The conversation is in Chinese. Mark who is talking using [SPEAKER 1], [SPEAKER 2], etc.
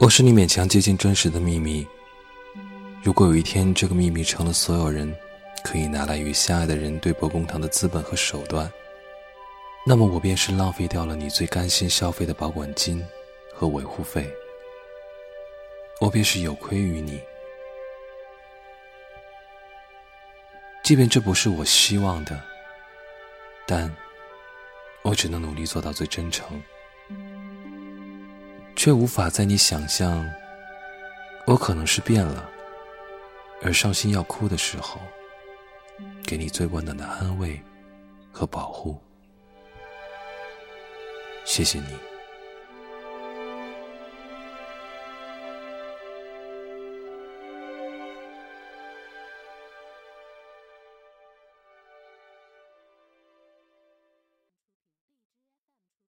[SPEAKER 1] 我是你勉强接近真实的秘密。如果有一天这个秘密成了所有人可以拿来与相爱的人对簿公堂的资本和手段，那么我便是浪费掉了你最甘心消费的保管金和维护费，我便是有亏于你。即便这不是我希望的，但我只能努力做到最真诚。却无法在你想象，我可能是变了，而伤心要哭的时候，给你最温暖的安慰和保护。谢谢你。